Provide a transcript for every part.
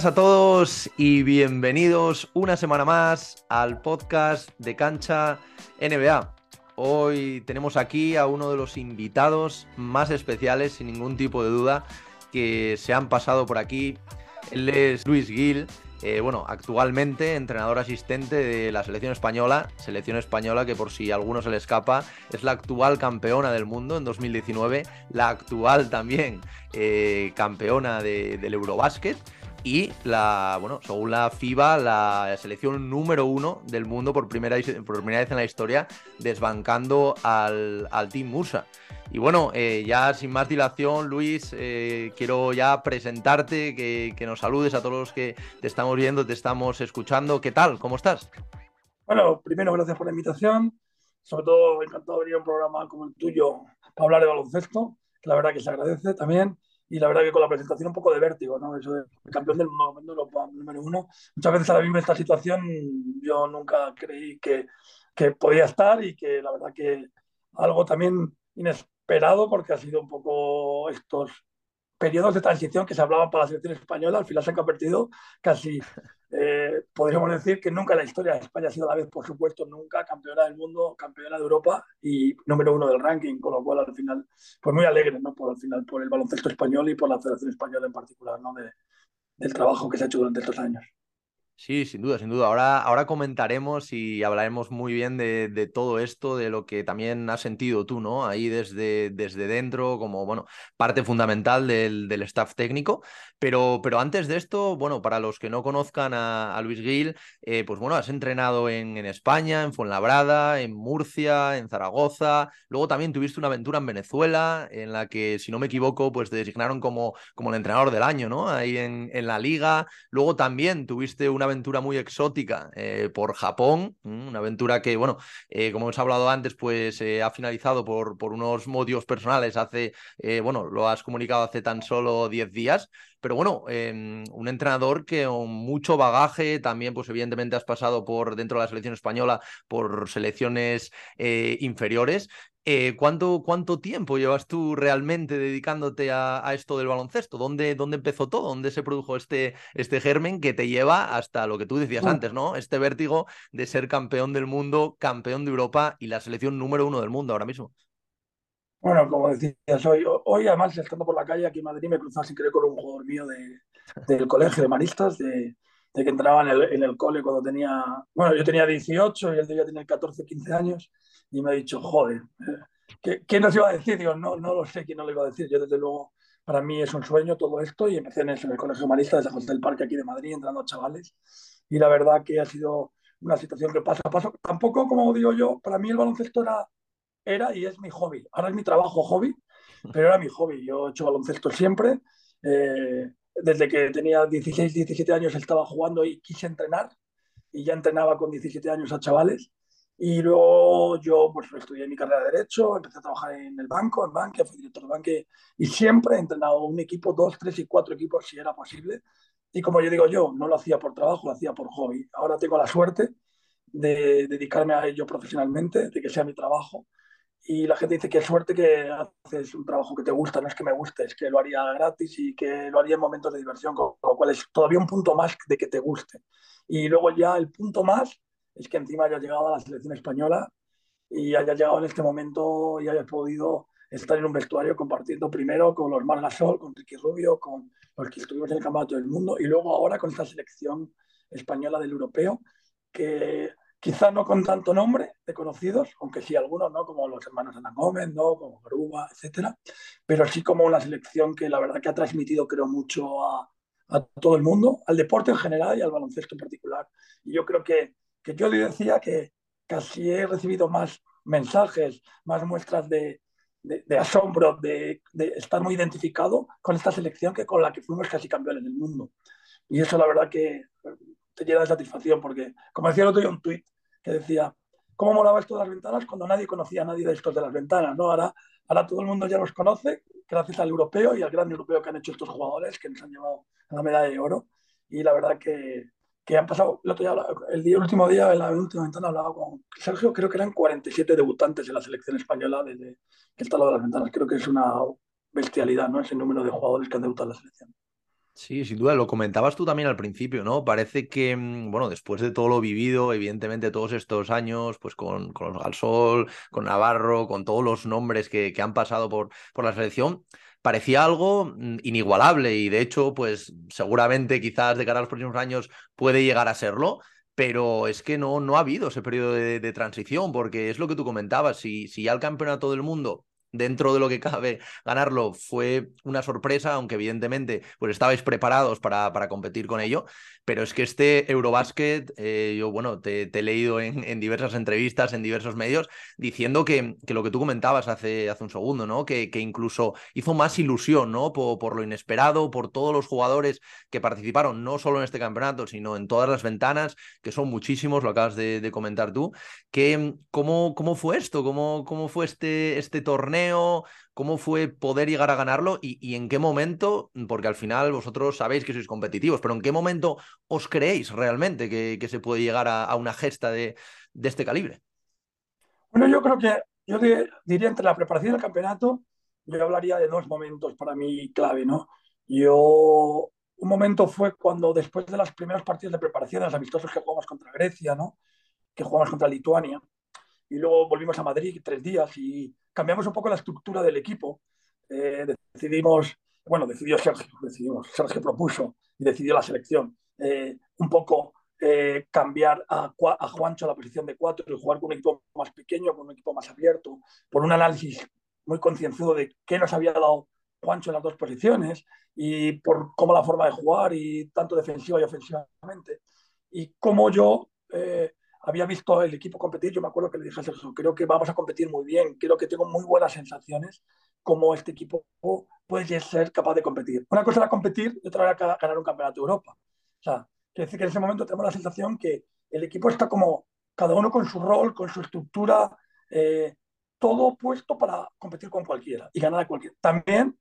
buenas a todos y bienvenidos una semana más al podcast de Cancha NBA. Hoy tenemos aquí a uno de los invitados más especiales, sin ningún tipo de duda, que se han pasado por aquí. Él es Luis Gil, eh, bueno, actualmente entrenador asistente de la selección española, selección española que por si a alguno se le escapa, es la actual campeona del mundo en 2019, la actual también eh, campeona del Eurobásquet y la, bueno, según la FIBA, la selección número uno del mundo por primera, por primera vez en la historia, desbancando al, al Team Musa. Y bueno, eh, ya sin más dilación, Luis, eh, quiero ya presentarte, que, que, nos saludes a todos los que te estamos viendo, te estamos escuchando. ¿Qué tal? ¿Cómo estás? Bueno, primero, gracias por la invitación. Sobre todo, encantado de venir a un programa como el tuyo para hablar de baloncesto, que la verdad que se agradece también y la verdad que con la presentación un poco de vértigo, ¿no? Eso de campeón del mundo, número uno. Muchas veces ahora mismo esta situación yo nunca creí que, que podía estar y que la verdad que algo también inesperado porque ha sido un poco estos periodos de transición que se hablaban para la selección española, al final se han convertido casi, eh, podríamos decir que nunca la historia de España ha sido a la vez, por supuesto, nunca campeona del mundo, campeona de Europa y número uno del ranking, con lo cual al final, pues muy alegre, ¿no? Por al final, por el baloncesto español y por la Federación Española en particular, ¿no? De, del trabajo que se ha hecho durante estos años. Sí, sin duda, sin duda. Ahora, ahora comentaremos y hablaremos muy bien de, todo esto, de lo que también has sentido tú, ¿no? Ahí desde, desde dentro, como, bueno, parte fundamental del, del staff técnico. Pero, pero, antes de esto, bueno, para los que no conozcan a, Luis Gil, eh, pues bueno, has entrenado en, en, España, en Fuenlabrada, en Murcia, en Zaragoza. Luego también tuviste una aventura en Venezuela, en la que, si no me equivoco, pues te designaron como, como el entrenador del año, ¿no? Ahí en, en la liga. Luego también tuviste una aventura muy exótica eh, por Japón, una aventura que, bueno, eh, como hemos hablado antes, pues eh, ha finalizado por, por unos motivos personales hace, bueno, lo has comunicado hace tan solo 10 días, pero bueno, em, un entrenador que con mucho bagaje, también pues evidentemente has pasado por dentro de la selección española por selecciones inferiores eh, ¿cuánto, ¿Cuánto tiempo llevas tú realmente dedicándote a, esto del baloncesto? ¿Dónde, ¿Dónde, empezó todo? ¿Dónde se produjo este, este germen que te lleva hasta lo que tú decías antes, ¿no? Este vértigo de ser campeón del mundo, campeón de Europa y la selección número uno del mundo ahora mismo. Bueno, como decías, hoy, hoy además estando por la calle aquí en Madrid me cruzaba sin querer con un jugador mío de, del colegio de maristas, de, de que entraba en el, en el, cole cuando tenía, bueno, yo tenía 18 y él debía tener 14, 15 años y me ha dicho, joder, ¿qué, ¿qué, nos iba a decir? Digo, no, no lo sé quién no lo iba a decir. Yo desde luego, para mí es un sueño todo esto y empecé en, eso, en el Colegio Humanista de San José del Parque aquí de Madrid, entrando a chavales y la verdad que ha sido una situación que pasa a paso. Tampoco, como digo yo, para mí el baloncesto era, era y es mi hobby. Ahora es mi trabajo hobby, pero era mi hobby. Yo he hecho baloncesto siempre. Eh, desde que tenía 16, 17 años estaba jugando y quise entrenar y ya entrenaba con 17 años a chavales y luego yo pues, estudié mi carrera de Derecho, empecé a trabajar en el banco, en banque, fui director de banque y siempre he entrenado un equipo, dos, tres y cuatro equipos si era posible. Y como yo digo yo, no lo hacía por trabajo, lo hacía por hobby. Ahora tengo la suerte de dedicarme a ello profesionalmente, de que sea mi trabajo. Y la gente dice que suerte que haces un trabajo que te gusta, no es que me guste, es que lo haría gratis y que lo haría en momentos de diversión, con lo cual es todavía un punto más de que te guste. Y luego ya el punto más es que encima haya llegado a la selección española y haya llegado en este momento y haya podido estar en un vestuario compartiendo primero con los Mar Gasol, con Ricky Rubio, con los que estuvimos en el Campeonato del Mundo y luego ahora con esta selección española del europeo que quizá no con tanto nombre de conocidos, aunque sí algunos, ¿no? como los hermanos Ana Gómez, ¿no? como Garuba, etcétera, pero sí como una selección que la verdad que ha transmitido creo mucho a todo el mundo, al deporte en general y al baloncesto en particular. Y yo creo que que yo le decía que casi he recibido más mensajes, más muestras de, asombro, de, estar muy identificado con esta selección que con la que fuimos casi campeones del mundo. Y eso la verdad que te llena de satisfacción porque, como decía el otro día un tuit que decía, ¿cómo molaba esto de las ventanas cuando nadie conocía a nadie de estos de las ventanas? ¿no? Ahora, ahora todo el mundo ya los conoce gracias al europeo y al gran europeo que han hecho estos jugadores que nos han llevado a la medalla de oro. Y la verdad que, que han pasado, el, día, el, día, el último día, en la última ventana, hablaba con Sergio, creo que eran 47 debutantes en la selección española desde que está lo de las ventanas. Creo que es una bestialidad, ¿no? Ese número de jugadores que han debutado en la selección. Sí, sin duda, lo comentabas tú también al principio, ¿no? Parece que, mm, bueno, después de todo lo vivido, evidentemente todos estos años, pues con, con los Galsol, con Navarro, con todos los nombres que, que han pasado por, por la selección, parecía algo mm, inigualable y de hecho, pues seguramente quizás de cara a los próximos años puede llegar a serlo, pero es que no, no ha habido ese periodo de, transición, porque es lo que tú comentabas, si, si ya el campeonato del mundo dentro de lo que cabe, ganarlo fue una sorpresa, aunque evidentemente pues estabais preparados para, para competir con ello. Pero es que este Eurobasket, eh, yo bueno, te, he leído en, en, diversas entrevistas, en diversos medios, diciendo que, que, lo que tú comentabas hace, hace un segundo, ¿no? Que, que incluso hizo más ilusión, ¿no? Por, por, lo inesperado, por todos los jugadores que participaron, no solo en este campeonato, sino en todas las ventanas, que son muchísimos, lo acabas de, de comentar tú. Que, ¿cómo, ¿Cómo fue esto? ¿Cómo, cómo fue este, este torneo? ¿Cómo fue poder llegar a ganarlo y, en qué momento? Porque al final vosotros sabéis que sois competitivos, pero ¿en qué momento os creéis realmente que, se puede llegar a, una gesta de, de, este calibre? Bueno, yo creo que yo diría entre la preparación del campeonato, yo hablaría de dos momentos para mí clave, ¿no? Yo, un momento fue cuando después de las primeras partidas de preparación, los amistosos que jugamos contra Grecia, ¿no? Que jugamos contra Lituania, y luego volvimos a Madrid tres días y cambiamos un poco la estructura del equipo. Eh, decidimos, bueno, decidió Sergio, decidimos, Sergio propuso y decidió la selección. Eh, un poco eh, cambiar a, a, Juancho a la posición de cuatro y jugar con un equipo más pequeño, con un equipo más abierto, por un análisis muy concienzudo de qué nos había dado Juancho en las dos posiciones y por cómo la forma de jugar y tanto defensiva y ofensivamente. Y cómo yo eh, había visto el equipo competir, yo me acuerdo que le dije a Sergio, creo que vamos a competir muy bien, creo que tengo muy buenas sensaciones como este equipo puede ser capaz de competir. Una cosa era competir y otra era ganar un campeonato de Europa. O sea, quiere decir que en ese momento tenemos la sensación que el equipo está como cada uno con su rol, con su estructura, eh, todo puesto para competir con cualquiera y ganar a cualquiera. También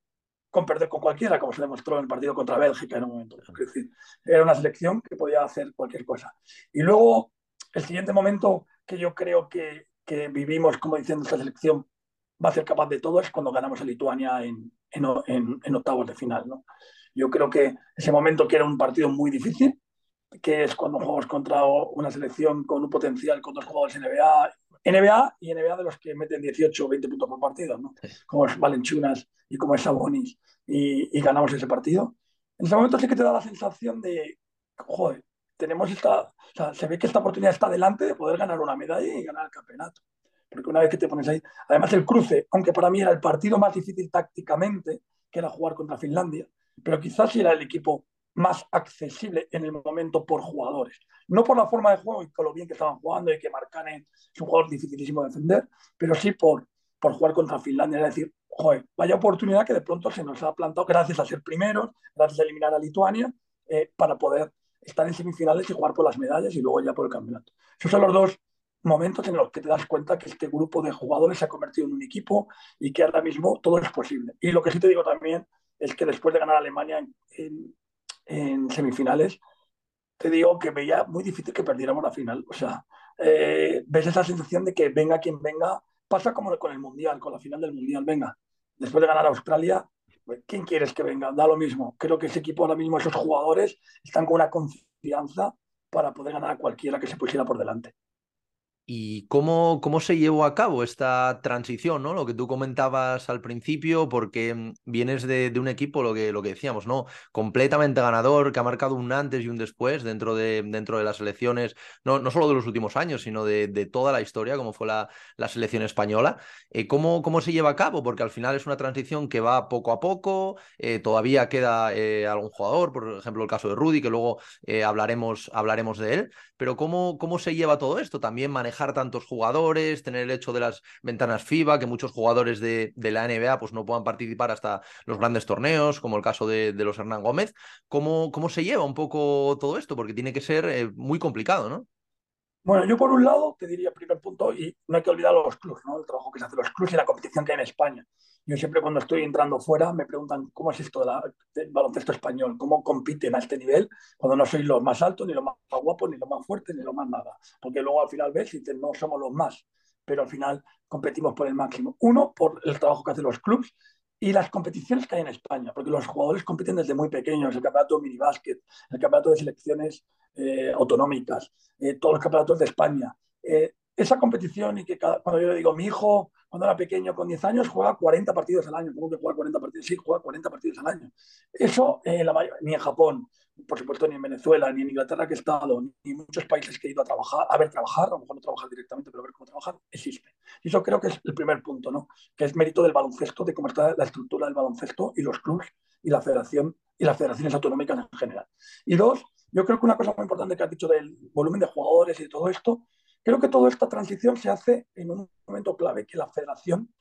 con perder con cualquiera, como se demostró en el partido contra Bélgica en un momento. Es decir, era una selección que podía hacer cualquier cosa. Y luego el siguiente momento que yo creo que, que vivimos, como diciendo, esta selección va a ser capaz de todo es cuando ganamos a Lituania en, en, en, en, octavos de final. ¿no? Yo creo que ese momento que era un partido muy difícil, que es cuando jugamos contra una selección con un potencial con dos jugadores NBA, NBA y NBA de los que meten 18 o 20 puntos por partido, ¿no? como es Valenchunas y como es Sabonis, y, y ganamos ese partido. En ese momento sí que te da la sensación de, joder, tenemos esta, se ve que esta oportunidad está delante de poder ganar una medalla y ganar el campeonato. Porque una vez que te pones ahí, además el cruce, aunque para mí era el partido más difícil tácticamente, que era jugar contra Finlandia, pero quizás era el equipo más accesible en el momento por jugadores. No por la forma de juego y con lo bien que estaban jugando y que Marcanen es un jugador dificilísimo de defender, pero sí por, por jugar contra Finlandia. Es decir, joder, vaya oportunidad que de pronto se nos ha plantado gracias a ser primeros, gracias a eliminar a Lituania, eh, para poder estar en semifinales y jugar por las medallas y luego ya por el campeonato. Esos son los dos momentos en los que te das cuenta que este grupo de jugadores se ha convertido en un equipo y que ahora mismo todo es posible. Y lo que sí te digo también es que después de ganar Alemania en semifinales, te digo que veía muy difícil que perdiéramos la final. O sea, eh, ves esa sensación de que venga quien venga, pasa como con el Mundial, con la final del Mundial, venga. Después de ganar a Australia, ¿quién quieres que venga? Da lo mismo. Creo que ese equipo ahora mismo, esos jugadores, están con una confianza para poder ganar a cualquiera que se pusiera por delante. ¿Y cómo, cómo se llevó a cabo esta transición, ¿no? Lo que tú comentabas al principio, porque mm, vienes de, de, un equipo, lo que, lo que decíamos, ¿no? Completamente ganador, que ha marcado un antes y un después dentro de, dentro de las selecciones, no, no solo de los últimos años, sino de, de toda la historia, como fue la, la selección española. Eh, ¿cómo, ¿Cómo se lleva a cabo? Porque al final es una transición que va poco a poco, eh, todavía queda eh, algún jugador, por ejemplo el caso de Rudy, que luego eh, hablaremos, hablaremos de él, pero ¿cómo, ¿cómo se lleva todo esto? También manejar tantos jugadores, tener el hecho de las ventanas FIBA, que muchos jugadores de, la NBA pues, no puedan participar hasta los grandes torneos, como el caso de, de los Hernán Gómez. ¿Cómo, ¿Cómo, se lleva un poco todo esto? Porque tiene que ser eh, muy complicado, ¿no? Bueno, yo por un lado te diría, primer punto, y no hay que olvidar los clubes, ¿no? el trabajo que se hace los clubes y la competición que hay en España. Yo siempre cuando estoy entrando fuera me preguntan cómo es esto de del baloncesto español, cómo compiten a este nivel cuando no sois los más altos, ni los más guapos, ni los más fuertes, ni los más nada. Porque luego al final ves y no somos los más, pero al final competimos por el máximo. Uno, por el trabajo que hacen los clubes y las competiciones que hay en España, porque los jugadores compiten desde muy pequeños, el campeonato de minibásquet, el campeonato de selecciones eh, autonómicas, eh, todos los campeonatos de España. Eh, esa competición y que cuando yo le digo, mi hijo, cuando era pequeño, con 10 años, juega 40 partidos al año. ¿Cómo que juega 40 partidos? Sí, juega 40 partidos al año. Eso la ni en Japón, por supuesto, ni en Venezuela, ni en Inglaterra que he estado, ni en muchos países que he ido a trabajar, a ver trabajar, a lo mejor no trabajar directamente, pero a ver cómo trabajar, existe. Y eso creo que es el primer punto, ¿no? Que es mérito del baloncesto, de cómo está la estructura del baloncesto y los clubes y la federación y las federaciones autonómicas en general. Y dos, yo creo que una cosa muy importante que has dicho del volumen de jugadores y de todo esto, creo que toda esta transición se hace en un momento clave, que la federación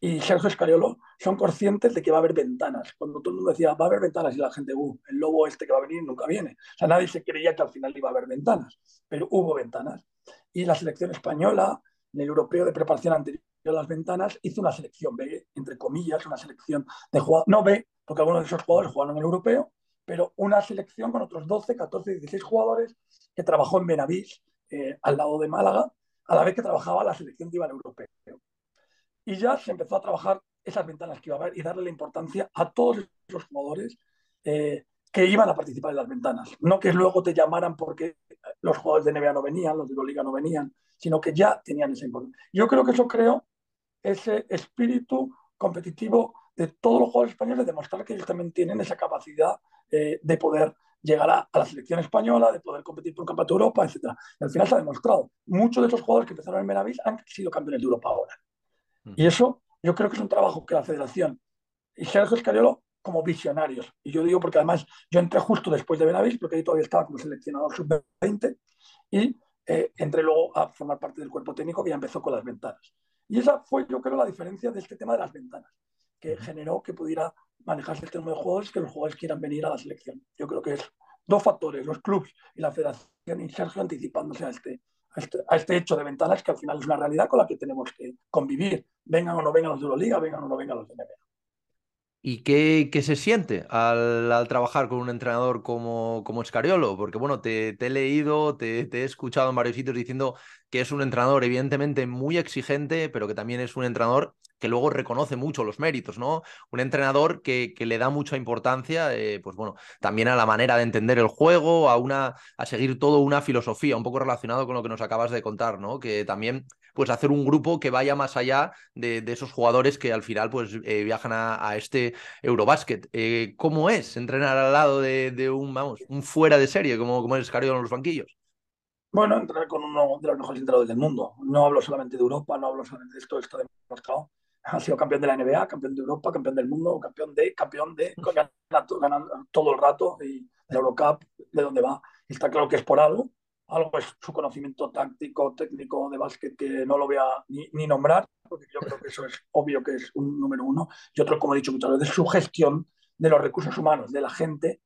y Sergio Escariolo son conscientes de que va a haber ventanas. Cuando todo el mundo decía, va a haber ventanas, y la gente, uh, el lobo este que va a venir nunca viene. O sea, nadie se creía que al final iba a haber ventanas, pero hubo ventanas. Y la selección española, en el europeo de preparación anterior a las ventanas, hizo una selección B, entre comillas, una selección de jugadores, no B, porque algunos de esos jugadores jugaron en el europeo, pero una selección con otros 12, 14, 16 jugadores que trabajó en Benavís, eh, al lado de Málaga, a la vez que trabajaba la selección que iba al europeo. Y ya se empezó a trabajar esas ventanas que iba a haber y darle la importancia a todos esos jugadores eh, que iban a participar en las ventanas. No que luego te llamaran porque los jugadores de NBA no venían, los de Liga no venían, sino que ya tenían esa importancia. Yo creo que eso creó ese espíritu competitivo de todos los jugadores españoles, demostrar que ellos también tienen esa capacidad eh, de poder llegar a, la selección española, de poder competir por campeonato de Europa, etc. Y al final se ha demostrado. Muchos de esos jugadores que empezaron en Benavis han sido campeones de Europa ahora. Mm. Y eso yo creo que es un trabajo que la federación y Sergio Escariolo como visionarios. Y yo digo porque además yo entré justo después de Benavis, porque ahí todavía estaba como seleccionador sub-20, y eh, entré luego a formar parte del cuerpo técnico que ya empezó con las ventanas. Y esa fue, yo creo, la diferencia de este tema de las ventanas, que generó que pudiera manejarse este número de jugadores, que los jugadores quieran venir a la selección. Yo creo que es dos factores, los clubes y la federación y Sergio anticipándose a este, a este, a este, hecho de ventanas que al final es una realidad con la que tenemos que convivir, vengan o no vengan los de Euroliga, vengan o no vengan los de NBA. ¿Y qué, qué se siente al, al, trabajar con un entrenador como, como Escariolo? Porque bueno, te, te he leído, te, he escuchado en varios sitios diciendo que es un entrenador evidentemente muy exigente, pero que también es un entrenador que luego reconoce mucho los méritos, ¿no? Un entrenador que, que le da mucha importancia, eh, pues bueno, también a la manera de entender el juego, a una, a seguir todo una filosofía, un poco relacionado con lo que nos acabas de contar, ¿no? Que también, pues hacer un grupo que vaya más allá de, de esos jugadores que al final, pues eh, viajan a, a, este Eurobásquet. Eh, ¿Cómo es entrenar al lado de, de, un, vamos, un fuera de serie, como, como es Cario en los banquillos? Bueno, entrar con uno de los mejores entrenadores del mundo. No hablo solamente de Europa, no hablo solamente de esto, está demostrado ha sido campeón de la NBA, campeón de Europa, campeón del mundo, campeón de, campeón de, ganando, todo el rato y la Eurocup, de dónde va. Está claro que es por algo, algo es su conocimiento táctico, técnico de básquet que no lo voy a ni, nombrar, porque yo creo que eso es obvio que es un número uno. Y otro, como he dicho muchas veces, su gestión de los recursos humanos, de la gente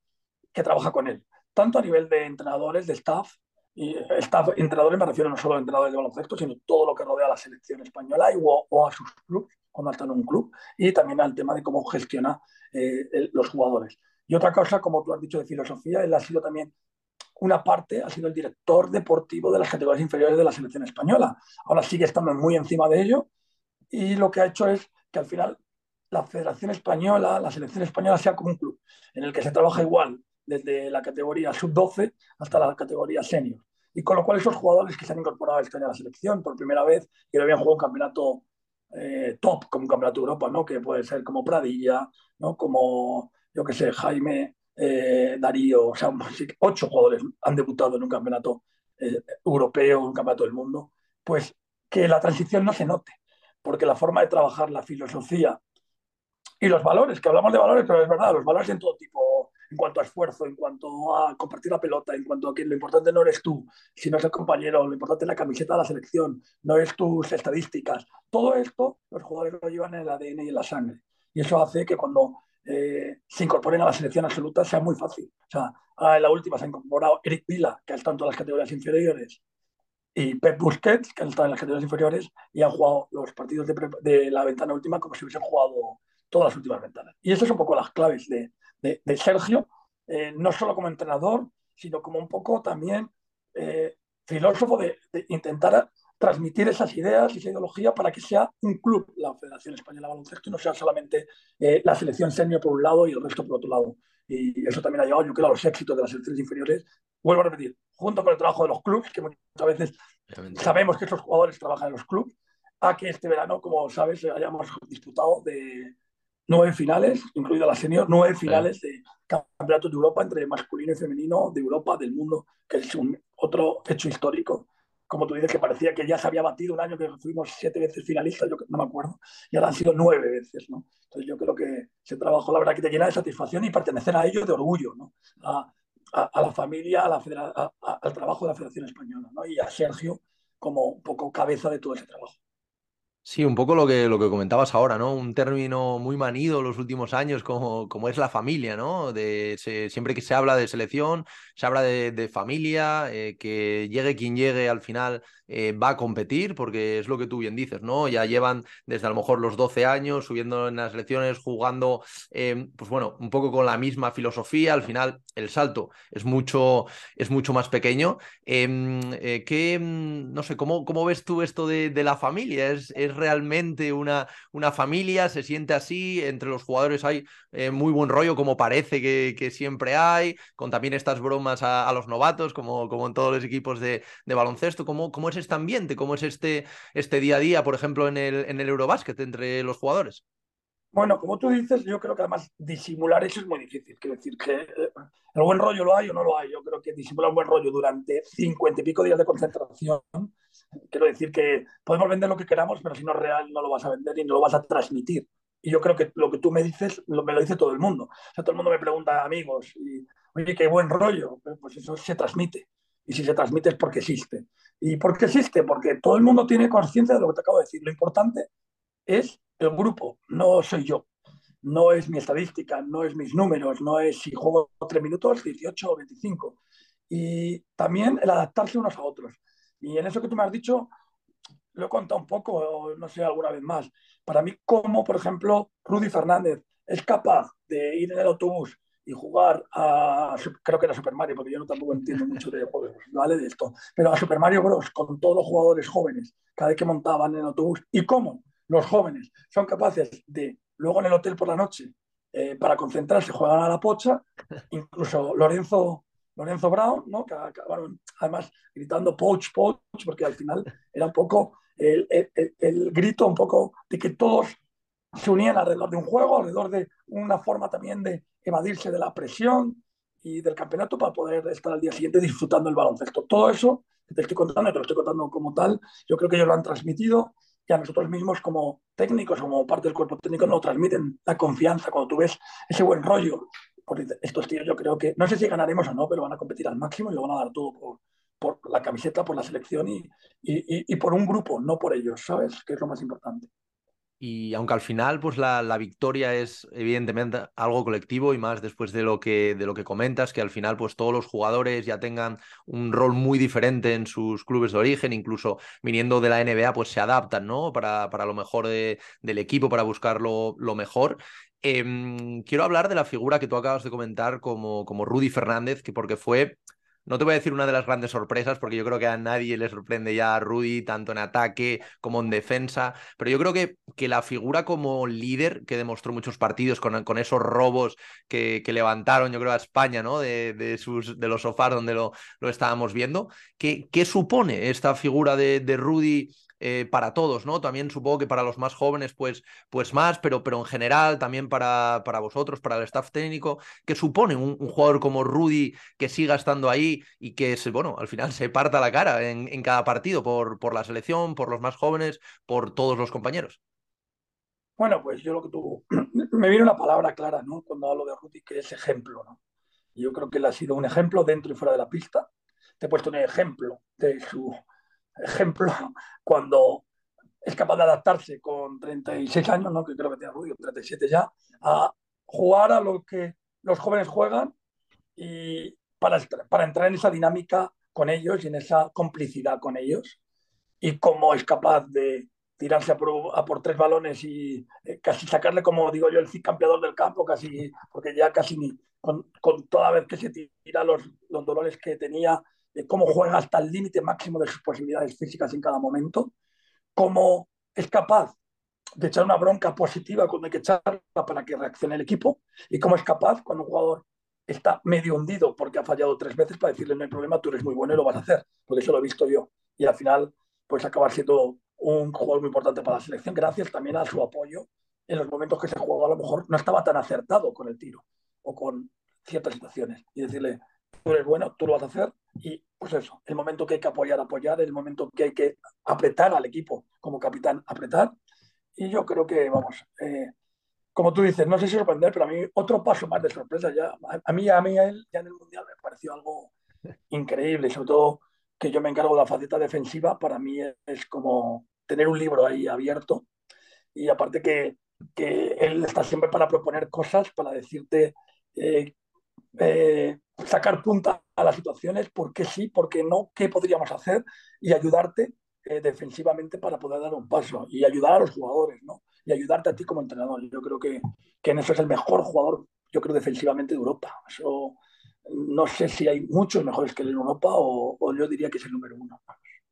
que trabaja con él, tanto a nivel de entrenadores, de staff, y staff, entrenadores me refiero no solo a entrenadores de baloncesto, sino todo lo que rodea a la selección española o, a sus clubes cuando está en un club y también al tema de cómo gestiona eh, los jugadores. Y otra cosa, como tú has dicho, de filosofía, él ha sido también una parte, ha sido el director deportivo de las categorías inferiores de la selección española. Ahora sigue estando muy encima de ello y lo que ha hecho es que al final la Federación Española, la selección española sea como un club en el que se trabaja igual desde la categoría sub-12 hasta la categoría senior. Y con lo cual esos jugadores que se han incorporado este año a la selección por primera vez y que habían jugado un campeonato eh, top como un campeonato de Europa, ¿no? Que puede ser como Pradilla, ¿no? Como, yo que sé, Jaime, eh, Darío, o sea, ocho jugadores han debutado en un campeonato eh, europeo, un campeonato del mundo, pues que la transición no se note, porque la forma de trabajar, la filosofía y los valores, que hablamos de valores, pero es verdad, los valores en todo tipo, en cuanto a esfuerzo, en cuanto a compartir la pelota, en cuanto a que lo importante no eres tú, sino es el compañero, lo importante es la camiseta de la selección, no es tus estadísticas. Todo esto los jugadores lo llevan en el ADN y en la sangre. Y eso hace que cuando eh, se incorporen a la selección absoluta sea muy fácil. O sea, en la última se ha incorporado Eric Vila, que ha estado en todas las categorías inferiores, y Pep Busquets, que ha estado en las categorías inferiores, y han jugado los partidos de, de la ventana última como si hubiesen jugado todas las últimas ventanas. Y estas son un poco las claves de, de, Sergio, eh, no solo como entrenador, sino como un poco también eh, filósofo de, intentar transmitir esas ideas y esa ideología para que sea un club la Federación Española de Baloncesto y no sea solamente eh, la selección senior por un lado y el resto por otro lado. Y eso también ha llevado, yo creo, a los éxitos de las selecciones inferiores. Vuelvo a repetir, junto con el trabajo de los clubes, que muchas veces sabemos que esos jugadores trabajan en los clubes, a que este verano, como sabes, hayamos disputado de nueve finales, incluida la senior, nueve finales de campeonatos de Europa entre masculino y femenino de Europa, del mundo, que es un otro hecho histórico como tú dices, que parecía que ya se había batido un año que fuimos siete veces finalistas, yo no me acuerdo, y ahora han sido nueve veces, ¿no? Entonces yo creo que ese trabajo, la verdad, que te llena de satisfacción y pertenecer a ello de orgullo, ¿no? A, la familia, a la al trabajo de la Federación Española, ¿no? Y a Sergio como un poco cabeza de todo ese trabajo. Sí, un poco lo que, lo que comentabas ahora, ¿no? Un término muy manido los últimos años, como, como es la familia, ¿no? De, siempre que se habla de selección, se habla de, familia, eh, que llegue quien llegue al final eh, va a competir, porque es lo que tú bien dices, ¿no? Ya llevan desde a lo mejor los 12 años subiendo en las elecciones, jugando, eh, pues bueno, un poco con la misma filosofía, al final el salto es mucho, es mucho más pequeño. Em, eh, ¿qué, mm, no sé, ¿cómo, cómo ves tú esto de, de la familia? ¿Es, ¿Es, realmente una, una familia? ¿Se siente así? Entre los jugadores hay muy buen rollo, como parece que, siempre hay, con también estas bromas a, los novatos, como, como en todos los equipos de, de baloncesto. ¿Cómo, ¿Cómo es este ambiente? ¿Cómo es este, este día a día, por ejemplo, en el, en el Eurobásquet entre los jugadores? Bueno, como tú dices, yo creo que además disimular eso es muy difícil. Quiero decir que eh, el buen rollo lo hay o no lo hay. Yo creo que disimular un buen rollo durante cincuenta y pico días de concentración, quiero decir que podemos vender lo que queramos, pero si no es real no lo vas a vender y no lo vas a transmitir. Y yo creo que lo que tú me dices me lo dice todo el mundo. O sea, todo el mundo me pregunta, amigos, y, oye, qué buen rollo. Pues eso se transmite. Y si se transmite es porque existe. ¿Y por qué existe? Porque todo el mundo tiene conciencia de lo que te acabo de decir. Lo importante es el grupo, no soy yo. No es mi estadística, no es mis números, no es si juego tres minutos, 18 o 25. Y también el adaptarse unos a otros. Y en eso que tú me has dicho, lo he contado un poco, no sé, alguna vez más. Para mí, como por ejemplo Rudy Fernández es capaz de ir en el autobús y jugar a, creo que era Super Mario, porque yo no tampoco entiendo mucho de juegos, ¿vale? De esto, pero a Super Mario Bros. con todos los jugadores jóvenes, cada vez que montaban en el autobús, y cómo los jóvenes son capaces de, luego en el hotel por la noche, eh, para concentrarse, juegan a la pocha, incluso Lorenzo, Lorenzo Brown, ¿no? Que acabaron además gritando poach, poach, porque al final era un poco el, el, el grito un poco de que todos se unían alrededor de un juego, alrededor de una forma también de evadirse de la presión y del campeonato para poder estar al día siguiente disfrutando el baloncesto. Todo eso que te estoy contando, te lo estoy contando como tal, yo creo que ellos lo han transmitido y a nosotros mismos como técnicos, como parte del cuerpo técnico, nos transmiten la confianza cuando tú ves ese buen rollo. Porque estos tíos yo creo que, no sé si ganaremos o no, pero van a competir al máximo y lo van a dar todo por, por la camiseta, por la selección y, y, y por un grupo, no por ellos, ¿sabes? Que es lo más importante. Y aunque al final, pues la, la, victoria es evidentemente algo colectivo y más después de lo que de lo que comentas, que al final, pues todos los jugadores ya tengan un rol muy diferente en sus clubes de origen, incluso viniendo de la NBA, pues se adaptan, ¿no? Para, para lo mejor de, del equipo, para buscar lo, mejor. Eh, quiero hablar de la figura que tú acabas de comentar como, como Rudy Fernández, que porque fue no te voy a decir una de las grandes sorpresas, porque yo creo que a nadie le sorprende ya a Rudy, tanto en ataque como en defensa, pero yo creo que, que la figura como líder que demostró muchos partidos con, con esos robos que, que, levantaron, yo creo, a España, ¿no? De, de, sus, de los sofás donde lo, lo estábamos viendo. ¿Qué, ¿Qué, supone esta figura de, de Rudy eh, para todos, ¿no? También supongo que para los más jóvenes, pues, pues más, pero, pero en general también para, para vosotros, para el staff técnico, que supone un, jugador como Rudy que siga estando ahí y que, se, bueno, al final se parta la cara en, en cada partido por, por la selección, por los más jóvenes, por todos los compañeros. Bueno, pues yo lo que tú... Me viene una palabra clara, ¿no? Cuando hablo de Rudy, que es ejemplo, ¿no? Yo creo que él ha sido un ejemplo dentro y fuera de la pista. Te he puesto un ejemplo de su ejemplo, cuando es capaz de adaptarse con 36 años, ¿no? que creo que tiene Rudy, 37 ya, a jugar a lo que los jóvenes juegan y para, para entrar en esa dinámica con ellos y en esa complicidad con ellos. Y cómo es capaz de tirarse a por, a por tres balones y eh, casi sacarle, como digo yo, el campeador del campo, casi, porque ya casi ni, con, con toda vez que se tira los, los dolores que tenía, cómo juega hasta el límite máximo de sus posibilidades físicas en cada momento, cómo es capaz de echar una bronca positiva cuando hay que echarla para que reaccione el equipo y cómo es capaz cuando un jugador está medio hundido porque ha fallado tres veces para decirle no hay problema, tú eres muy bueno y lo vas a hacer, porque eso lo he visto yo. Y al final, pues acabar siendo un jugador muy importante para la selección, gracias también a su apoyo en los momentos que se jugó a lo mejor no estaba tan acertado con el tiro o con ciertas situaciones. Y decirle, tú eres bueno, tú lo vas a hacer. Y pues eso, el momento que hay que apoyar, apoyar, el momento que hay que apretar al equipo como capitán, apretar. Y yo creo que, vamos, eh, como tú dices, no sé si sorprender, pero a mí otro paso más de sorpresa ya. A, mí, a mí, a él, ya en el Mundial me pareció algo increíble, sobre todo que yo me encargo de la faceta defensiva, para mí es como tener un libro ahí abierto. Y aparte que, que él está siempre para proponer cosas, para decirte eh, eh, sacar punta a las situaciones, por qué sí, por qué no, qué podríamos hacer y ayudarte eh, defensivamente para poder dar un paso y ayudar a los jugadores, ¿no? Y ayudarte a ti como entrenador. Yo creo que, que en eso es el mejor jugador, yo creo, defensivamente de Europa. Eso no sé si hay muchos mejores que él en Europa o, o yo diría que es el número uno.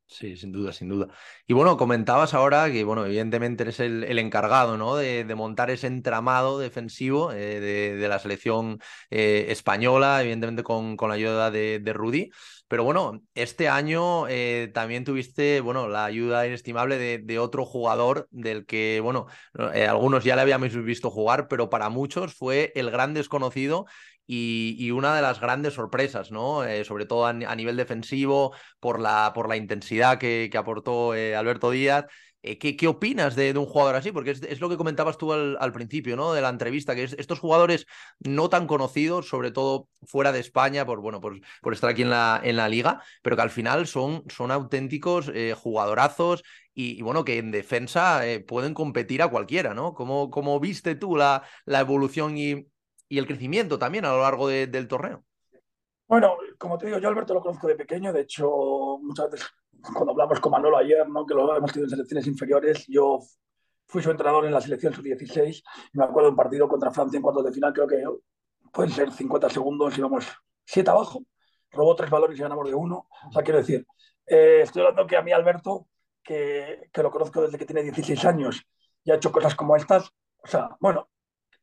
Sí, sin duda, sin duda. Y bueno, comentabas ahora que, bueno, evidentemente eres el, encargado, ¿no? De, montar ese entramado defensivo eh, de, la selección eh, española, evidentemente con, la ayuda de, Rudy. Pero bueno, este año eh, también tuviste, bueno, la ayuda inestimable de, otro jugador del que, bueno, algunos ya le habíamos visto jugar, pero para muchos fue el gran desconocido y, una de las grandes sorpresas, ¿no? Eh, sobre todo a, nivel defensivo, por la, por la intensidad que, aportó eh, Alberto Díaz. Eh, ¿qué, ¿qué, opinas de, un jugador así? Porque es, lo que comentabas tú al, principio, ¿no? De la entrevista, que es, estos jugadores no tan conocidos, sobre todo fuera de España, por, bueno, por, estar aquí en la, en la liga, pero que al final son, son auténticos jugadorazos y, bueno, que en defensa pueden competir a cualquiera, ¿no? ¿Cómo, cómo viste tú la, la evolución y, y el crecimiento también a lo largo del torneo. Bueno, como te digo, yo Alberto lo conozco de pequeño, de hecho, muchas veces cuando hablamos con Manolo ayer, ¿no? que lo hemos tenido en selecciones inferiores, yo fui su entrenador en la selección sub-16 y me acuerdo de un partido contra Francia en cuartos de final, creo que pueden ser 50 segundos, íbamos 7 abajo, robó tres valores y ganamos de uno. O sea, quiero decir, eh, estoy hablando que a mí Alberto, que, que lo conozco desde que tiene 16 años y ha hecho cosas como estas, o sea, bueno,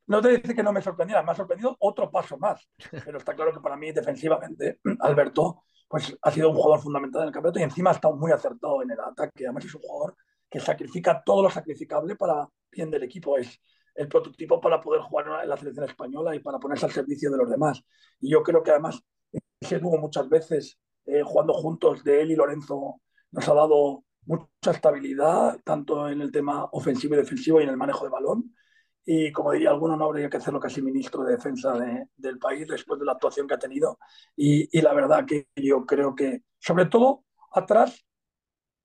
no te dice que no me sorprendiera, me ha sorprendido otro paso más. Pero está claro que para mí, defensivamente, Alberto pues, ha sido un jugador fundamental en el campeonato y encima ha estado muy acertado en el ataque. Además, es un jugador que sacrifica todo lo sacrificable para bien del equipo. Es el prototipo para poder jugar en la selección española y para ponerse al servicio de los demás. Y yo creo que además ese dúo muchas veces eh, jugando juntos de él y Lorenzo nos ha dado mucha estabilidad, tanto en el tema ofensivo y defensivo y en el manejo de balón y como diría alguno, no habría que hacerlo casi ministro de defensa del país después de la actuación que ha tenido. Y, y, la verdad que yo creo que, sobre todo atrás,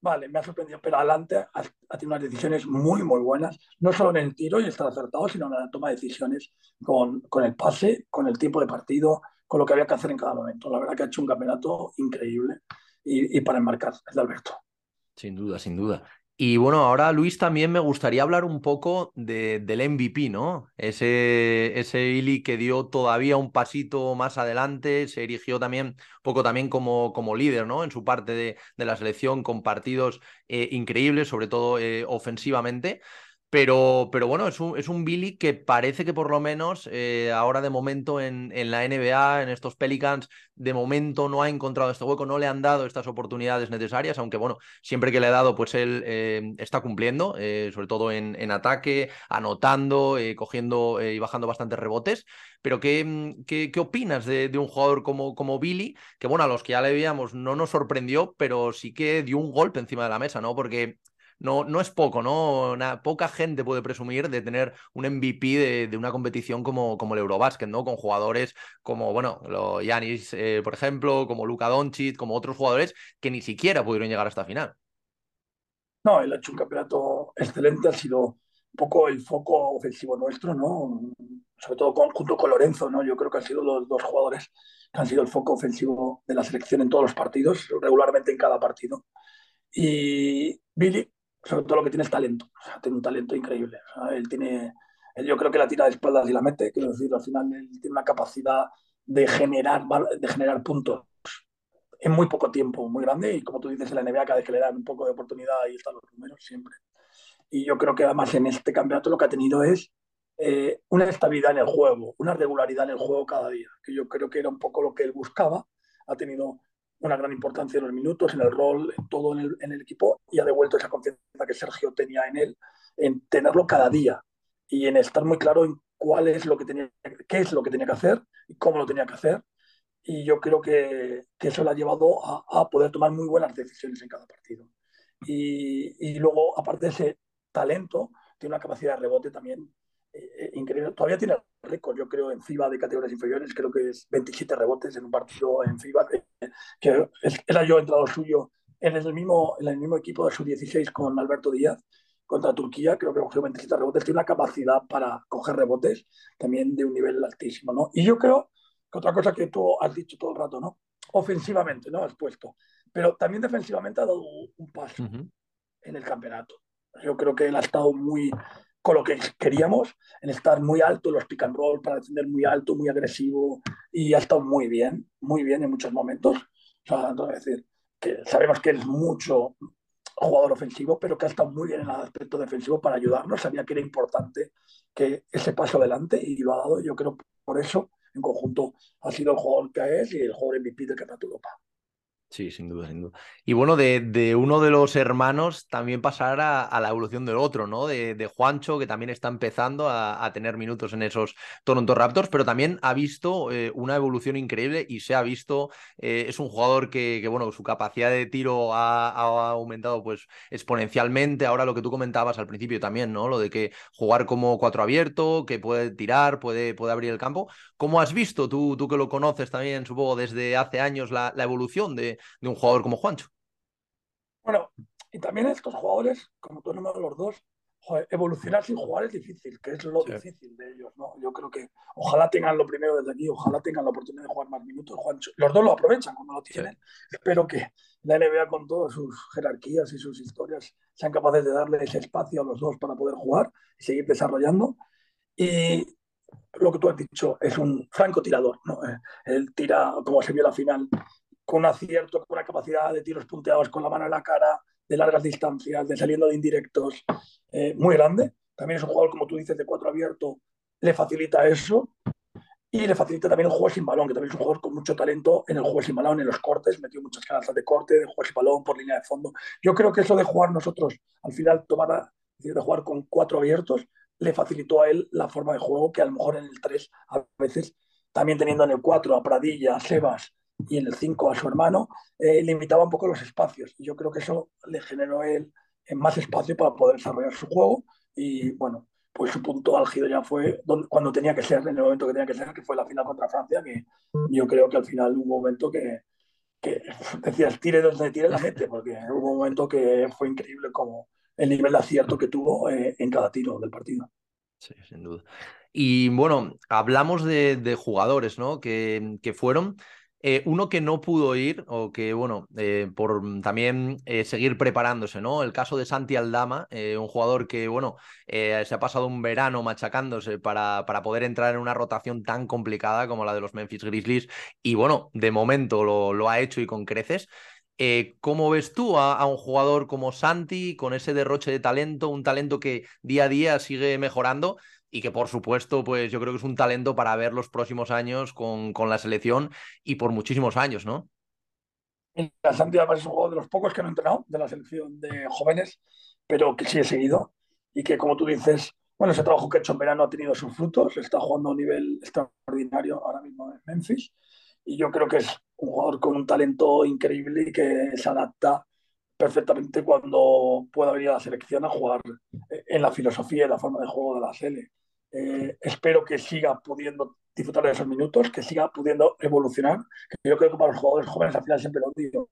vale, me ha sorprendido, pero adelante ha, ha, tenido unas decisiones muy, muy buenas, no solo en el tiro y estar acertado, sino en la toma de decisiones con, con el pase, con el tiempo de partido, con lo que había que hacer en cada momento. La verdad que ha hecho un campeonato increíble y, y para enmarcar, es de Alberto. Sin duda, sin duda. Y bueno, ahora Luis también me gustaría hablar un poco de, del MVP, ¿no? Ese, ese Ili que dio todavía un pasito más adelante, se erigió también poco también como, como líder, ¿no? En su parte de, de la selección con partidos eh, increíbles, sobre todo eh, ofensivamente. Pero, pero bueno, es un, es un Billy que parece que por lo menos eh, ahora de momento en, la NBA, en estos Pelicans, de momento no ha encontrado este hueco, no le han dado estas oportunidades necesarias, aunque bueno, siempre que le ha dado, pues él eh, está cumpliendo, eh, sobre todo en, ataque, anotando, cogiendo y bajando bastantes rebotes. Pero ¿qué, mm, qué, qué opinas de, de, un jugador como, como Billy? Que bueno, a los que ya le veíamos no nos sorprendió, pero sí que dio un golpe encima de la mesa, ¿no? Porque no, no es poco, ¿no? poca gente puede presumir de tener un MVP de, una competición como, como el Eurobasket, ¿no? Con jugadores como, bueno, Yanis, eh, por ejemplo, como Luka Doncic, como otros jugadores que ni siquiera pudieron llegar hasta final. No, él ha hecho un campeonato excelente, ha sido un poco el foco ofensivo nuestro, ¿no? Sobre todo junto con Lorenzo, ¿no? Yo creo que han sido los dos jugadores que han sido el foco ofensivo de la selección en todos los partidos, regularmente en cada partido. Y Billy, sobre todo lo que tiene es talento. O sea, tiene un talento increíble. él tiene, él yo creo que la tira de espaldas y la mete. Quiero decir, al final él tiene una capacidad de generar, de generar puntos en muy poco tiempo, muy grande. Y como tú dices, en la NBA cada vez que le dan un poco de oportunidad, ahí están los números siempre. Y yo creo que además en este campeonato lo que ha tenido es eh, una estabilidad en el juego, una regularidad en el juego cada día, que yo creo que era un poco lo que él buscaba. Ha tenido una gran importancia en los minutos, en el rol, en todo en el, equipo y ha devuelto esa confianza que Sergio tenía en él, en tenerlo cada día y en estar muy claro en cuál es lo que tenía, qué es lo que tenía que hacer y cómo lo tenía que hacer. Y yo creo que, que eso le ha llevado a, a, poder tomar muy buenas decisiones en cada partido. Y, y luego, aparte de ese talento, tiene una capacidad de rebote también eh, increíble. Todavía tiene récord, yo creo, en FIBA de categorías inferiores, creo que es 27 rebotes en un partido en FIBA, eh, que era yo entrado suyo en el mismo, en el mismo equipo de su 16 con Alberto Díaz contra Turquía, creo que cogió 27 rebotes, tiene una capacidad para coger rebotes también de un nivel altísimo, ¿no? Y yo creo que otra cosa que tú has dicho todo el rato, ¿no? Ofensivamente, ¿no? Has puesto, pero también defensivamente ha dado un paso uh -huh. en el campeonato. Yo creo que él ha estado muy lo que queríamos, en estar muy alto, los pick and roll para defender muy alto, muy agresivo, y ha estado muy bien, muy bien en muchos momentos. O decir, que sabemos que es mucho jugador ofensivo, pero que ha estado muy bien en el aspecto defensivo para ayudarnos. Sabía que era importante que ese paso adelante y lo ha dado. Yo creo por eso, en conjunto, ha sido el jugador que es y el jugador MVP del Campeonato Europa. Sí, sin duda, sin duda. Y bueno, de, de uno de los hermanos también pasar a, a la evolución del otro, ¿no? De, de, Juancho, que también está empezando a, a, tener minutos en esos Toronto Raptors, pero también ha visto eh, una evolución increíble y se ha visto, eh, es un jugador que, que, bueno, su capacidad de tiro ha, ha, aumentado pues exponencialmente. Ahora lo que tú comentabas al principio también, ¿no? Lo de que jugar como cuatro abierto, que puede tirar, puede, puede abrir el campo. ¿Cómo has visto tú, tú que lo conoces también, supongo, desde hace años, la, la evolución de de un jugador como Juancho. Bueno, y también estos jugadores, como tú nomás los dos, joder, evolucionar sin jugar es difícil, que es lo sí. difícil de ellos, ¿no? Yo creo que ojalá tengan lo primero desde aquí, ojalá tengan la oportunidad de jugar más minutos. Juancho. Los dos lo aprovechan cuando lo tienen. Sí. Espero que la NBA con todas sus jerarquías y sus historias sean capaces de darle ese espacio a los dos para poder jugar y seguir desarrollando. Y lo que tú has dicho, es un franco tirador, ¿no? Él tira, como se vio la final, con un acierto, con una capacidad de tiros punteados con la mano en la cara, de largas distancias, de saliendo de indirectos, eh, muy grande. También es un jugador, como tú dices, de cuatro abierto, le facilita eso. Y le facilita también el juego sin balón, que también es un jugador con mucho talento en el juego sin balón, en los cortes, metió muchas canastas de corte, de juego sin balón, por línea de fondo. Yo creo que eso de jugar nosotros, al final, tomar, de jugar con cuatro abiertos, le facilitó a él la forma de juego que a lo mejor en el 3 a veces, también teniendo en el 4 a Pradilla, a Sebas, y en el 5 a su hermano, eh, limitaba un poco los espacios. Y yo creo que eso le generó él más espacio para poder desarrollar su juego. Y bueno, pues su punto álgido ya fue donde, cuando tenía que ser, en el momento que tenía que ser, que fue la final contra Francia, que yo creo que al final hubo un momento que, que decías, tire donde tire la mete, porque hubo un momento que fue increíble como el nivel de acierto que tuvo eh, en cada tiro del partido. Sí, sin duda. Y bueno, hablamos de, de jugadores, ¿no? Que, que fueron eh, uno que no pudo ir, o que, bueno, eh, por también eh, seguir preparándose, ¿no? El caso de Santi Aldama, un jugador que, bueno, se ha pasado un verano machacándose para, para, poder entrar en una rotación tan complicada como la de los Memphis Grizzlies, y bueno, de momento lo, lo ha hecho y con creces. ¿Cómo ves tú a, a, un jugador como Santi, con ese derroche de talento, un talento que día a día sigue mejorando? Y que por supuesto, pues yo creo que es un talento para ver los próximos años con, con la selección y por muchísimos años, ¿no? Santi además es un jugador de los pocos que no he entrenado de la selección de jóvenes, pero que sí he seguido y que como tú dices, bueno, ese trabajo que ha hecho en verano ha tenido sus frutos, está jugando a un nivel extraordinario ahora mismo en Memphis y yo creo que es un jugador con un talento increíble y que se adapta perfectamente cuando pueda venir a la selección a jugar en la filosofía y la forma de juego de la Sele. Eh, espero que siga pudiendo disfrutar de esos minutos, que siga pudiendo evolucionar. Yo creo que para los jugadores jóvenes al final siempre lo digo.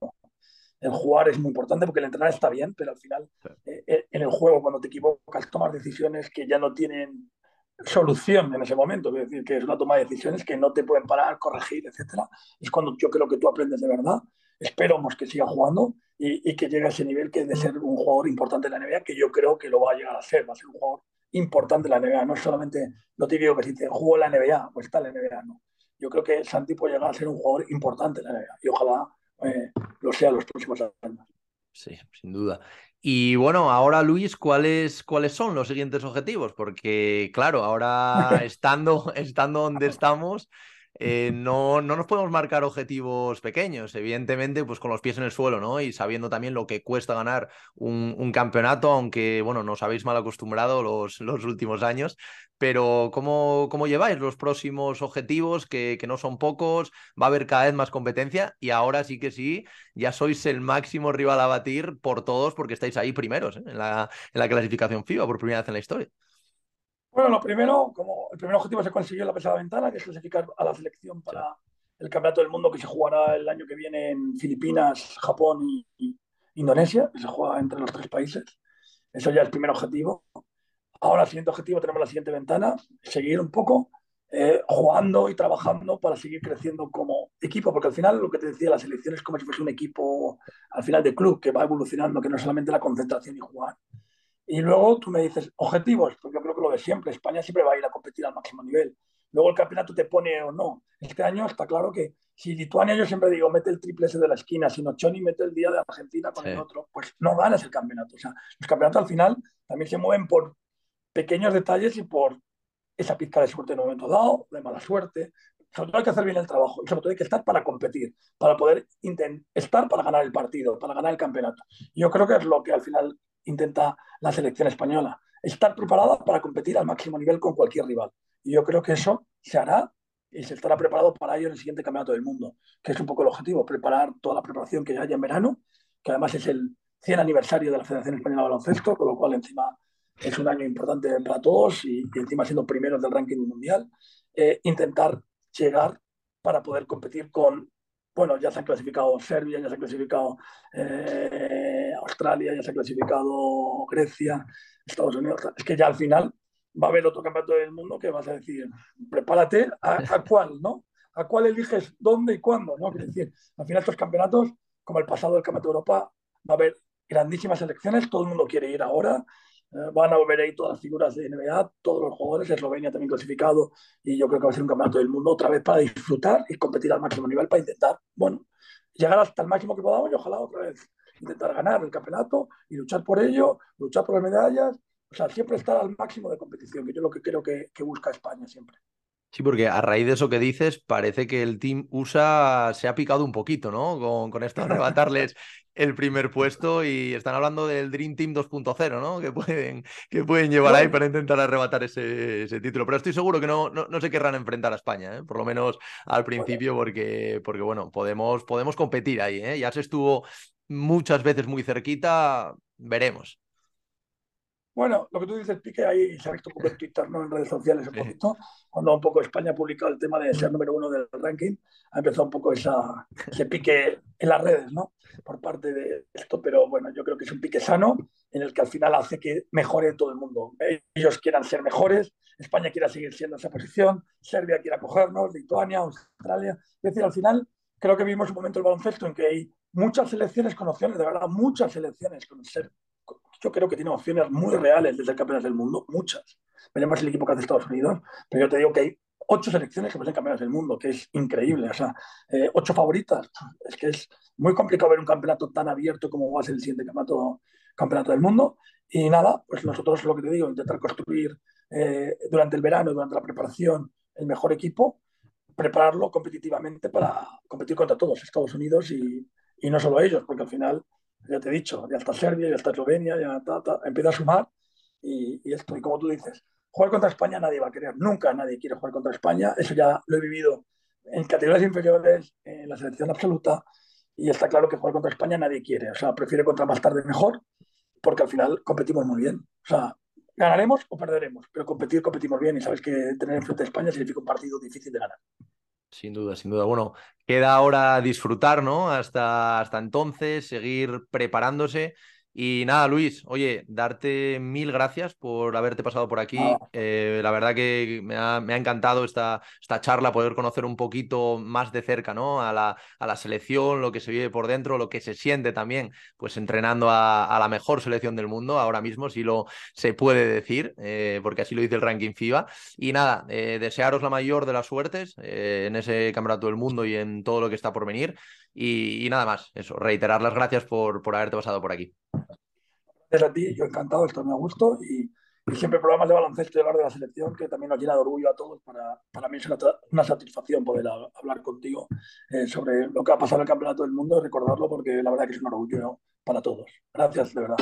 El jugar es muy importante porque el entrenar está bien, pero al final eh, eh, en el juego cuando te equivocas tomas decisiones que ya no tienen solución en ese momento, es decir, que es una toma de decisiones que no te pueden parar, corregir, etcétera. Es cuando yo creo que tú aprendes de verdad. Esperamos que siga jugando y, y que llegue a ese nivel que es de ser un jugador importante en la NBA, que yo creo que lo va a llegar a ser, va a ser un jugador importante la NBA, no es solamente lo típico que se dice, jugó en la NBA, pues está en la NBA, no. Yo creo que Santi puede llegar a ser un jugador importante en la NBA y ojalá eh, lo sea los próximos años. Sí, sin duda. Y bueno, ahora Luis, ¿cuáles, ¿cuáles son los siguientes objetivos? Porque claro, ahora estando, estando donde estamos, eh, no, no, nos podemos marcar objetivos pequeños, evidentemente, pues con los pies en el suelo, ¿no? Y sabiendo también lo que cuesta ganar un, campeonato, aunque, bueno, nos habéis mal acostumbrado los, los últimos años, pero ¿cómo, ¿cómo, lleváis los próximos objetivos, que, que, no son pocos? Va a haber cada vez más competencia y ahora sí que sí, ya sois el máximo rival a batir por todos porque estáis ahí primeros ¿eh? en, la, en la clasificación FIBA por primera vez en la historia. Bueno, lo primero, como el primer objetivo se consiguió en la pasada ventana, que es clasificar a la selección para el Campeonato del Mundo que se jugará el año que viene en Filipinas, Japón y, Indonesia, que se juega entre los tres países. Eso ya es el primer objetivo. Ahora, el siguiente objetivo, tenemos la siguiente ventana, seguir un poco eh, jugando y trabajando para seguir creciendo como equipo, porque al final lo que te decía, la selección es como si fuese un equipo al final de club que va evolucionando, que no es solamente la concentración y jugar. Y luego tú me dices objetivos, porque lo de siempre, España siempre va a ir a competir al máximo nivel. Luego el campeonato te pone o no. Este año está claro que si Lituania, yo siempre digo, mete el triple ese de la esquina, si Nochoni mete el día de Argentina con el otro, pues no ganas el campeonato. O sea, los campeonatos al final también se mueven por pequeños detalles y por esa pizca de suerte en un momento dado, de mala suerte. Sobre todo hay que hacer bien el trabajo y sobre todo hay que estar para competir, para poder estar para ganar el partido, para ganar el campeonato. Yo creo que es lo que al final intenta la selección española. Estar preparada para competir al máximo nivel con cualquier rival. Y yo creo que eso se hará y se estará preparado para ello en el siguiente campeonato del mundo, que es un poco el objetivo, preparar toda la preparación que haya en verano, que además es el 100 aniversario de la Federación Española de Baloncesto, con lo cual encima es un año importante para todos y, encima siendo primeros del ranking mundial, eh, intentar llegar para poder competir con bueno, ya se ha clasificado Serbia, ya se ha clasificado eh, Australia, ya se ha clasificado Grecia, Estados Unidos. Es que ya al final va a haber otro campeonato del mundo que vas a decir, prepárate a, cuál, ¿no? A cuál eliges dónde y cuándo, ¿no? Quiere decir, al final estos campeonatos, como el pasado del Campeonato de Europa, va a haber grandísimas elecciones, todo el mundo quiere ir ahora, eh, van a volver ahí todas las figuras de NBA, todos los jugadores, Eslovenia también clasificado, y yo creo que va a ser un campeonato del mundo otra vez para disfrutar y competir al máximo nivel para intentar, bueno, llegar hasta el máximo que podamos y ojalá otra vez intentar ganar el campeonato y luchar por ello, luchar por las medallas, o sea, siempre estar al máximo de competición, que yo lo que creo que, que busca España siempre. Sí, porque a raíz de eso que dices, parece que el Team USA se ha picado un poquito, ¿no? Con, con esto arrebatarles el primer puesto y están hablando del Dream Team 2.0, ¿no? Que pueden, que pueden llevar ahí para intentar arrebatar ese, ese, título. Pero estoy seguro que no, no, se querrán enfrentar a España, ¿eh? por lo menos al principio, porque, porque bueno, podemos, podemos competir ahí. ¿eh? Ya se estuvo muchas veces muy cerquita, veremos. Bueno, lo que tú dices, Pique, ahí se ha visto un poco en Twitter, ¿no? en redes sociales un poquito, cuando un poco España ha publicado el tema de ser número uno del ranking, ha empezado un poco esa, ese pique en las redes, ¿no? Por parte de esto, pero bueno, yo creo que es un pique sano en el que al final hace que mejore todo el mundo. Ellos quieran ser mejores, España quiera seguir siendo esa posición, Serbia quiera cogernos, Lituania, Australia. Es decir, al final creo que vimos un momento del baloncesto en que hay muchas selecciones con opciones, de verdad, muchas selecciones con ser yo creo que tiene opciones muy reales de ser campeones del mundo, muchas. Veremos el equipo que hace Estados Unidos, pero yo te digo que hay ocho selecciones que pueden ser campeones del mundo, que es increíble. O sea, eh, ocho favoritas. Es que es muy complicado ver un campeonato tan abierto como va a ser el siguiente campeonato, campeonato del mundo. Y nada, pues nosotros lo que te digo, intentar construir eh, durante el verano, durante la preparación, el mejor equipo, prepararlo competitivamente para competir contra todos, Estados Unidos y, y no solo ellos, porque al final ya te he dicho, ya está Serbia, ya está Eslovenia, ya empieza a sumar y, esto. Y como tú dices, jugar contra España nadie va a querer, nunca nadie quiere jugar contra España, eso ya lo he vivido en categorías inferiores, en la selección absoluta, y está claro que jugar contra España nadie quiere, o sea, prefiere contra más tarde mejor, porque al final competimos muy bien. O sea, ganaremos o perderemos, pero competir competimos bien y sabes que tener enfrente a España significa un partido difícil de ganar. Sin duda, sin duda. Bueno, queda ahora disfrutar, ¿no? Hasta, hasta entonces, seguir preparándose Y nada, Luis, oye, darte mil gracias por haberte pasado por aquí. Eh, la verdad que me ha, encantado esta, esta, charla, poder conocer un poquito más de cerca ¿no? a, la, a la selección, lo que se vive por dentro, lo que se siente también, pues entrenando a, la mejor selección del mundo ahora mismo, si lo se puede decir, eh, porque así lo dice el ranking FIBA. Y nada, eh, desearos la mayor de las suertes en ese campeonato del mundo y en todo lo que está por venir. Y, nada más, eso, reiterar las gracias por, por haberte pasado por aquí. Gracias a ti, yo encantado, esto me ha gusto y, siempre programas de baloncesto y hablar de la selección que también nos llena de orgullo a todos. Para, para mí es una, satisfacción poder hablar contigo eh, sobre lo que ha pasado en el Campeonato del Mundo, recordarlo porque la verdad que es un orgullo para todos. Gracias, de verdad.